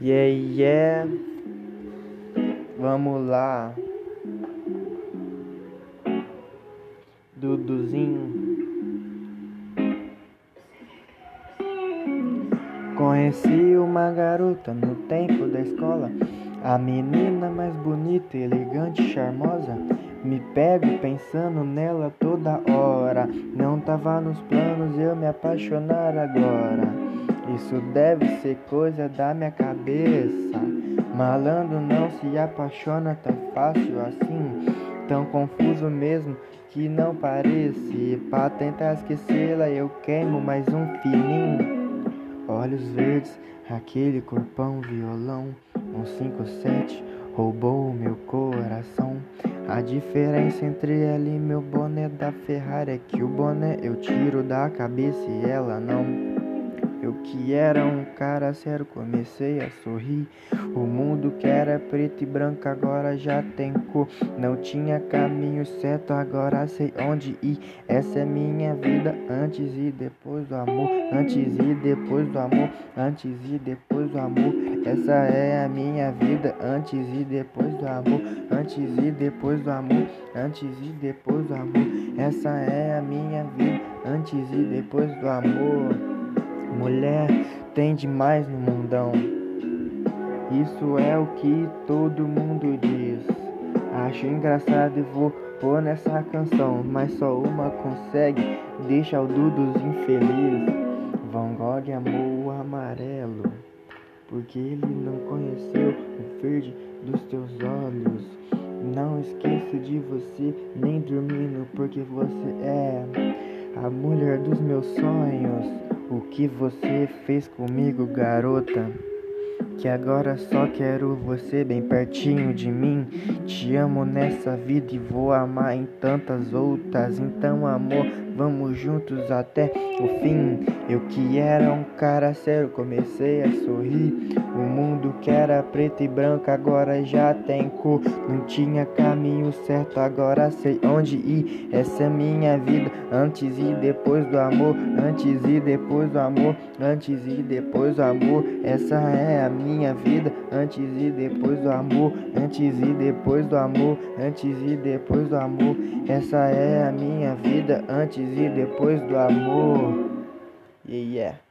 Yeah, yeah. Vamos lá. Duduzinho. Conheci uma garota no tempo da escola. A menina mais bonita, elegante, charmosa. Me pego pensando nela toda hora. Não tava nos planos eu me apaixonar agora. Isso deve ser coisa da minha cabeça. Malandro não se apaixona tão fácil assim. Tão confuso mesmo que não parece. Pra tentar esquecê-la eu queimo mais um fininho. Olhos verdes, aquele corpão violão. Um 57 roubou meu coração. A diferença entre ela e meu boné da Ferrari é que o boné eu tiro da cabeça e ela não. Eu que era um cara sério comecei a sorrir. O mundo que era preto e branco agora já tem cor. Não tinha caminho certo, agora sei onde ir. Essa é minha vida antes e depois do amor. Antes e depois do amor. Antes e depois do amor. Essa é a minha vida antes e depois do amor. Antes e depois do amor. Antes e depois do amor. Essa é a minha vida antes e depois do amor. Mulher tem demais no mundão. Isso é o que todo mundo diz. Acho engraçado e vou pôr nessa canção. Mas só uma consegue deixar o Dudos infeliz. Van Gogh amou o amarelo. Porque ele não conheceu o verde dos teus olhos. Não esqueço de você, nem dormindo, porque você é a mulher dos meus sonhos. Que você fez comigo, garota? Que agora só quero você bem pertinho de mim. Te amo nessa vida e vou amar em tantas outras. Então, amor, vamos juntos até o fim. Eu que era um cara sério, comecei a sorrir. O mundo que era preto e branco agora já tem cor. Não tinha caminho certo, agora sei onde ir. Essa é minha vida, antes e depois do amor. Antes e depois do amor. Antes e depois do amor. Essa é a minha vida, antes e depois do amor. Antes e depois do amor. Antes e depois do amor. Essa é a minha vida, antes e depois do amor. Yeah, yeah.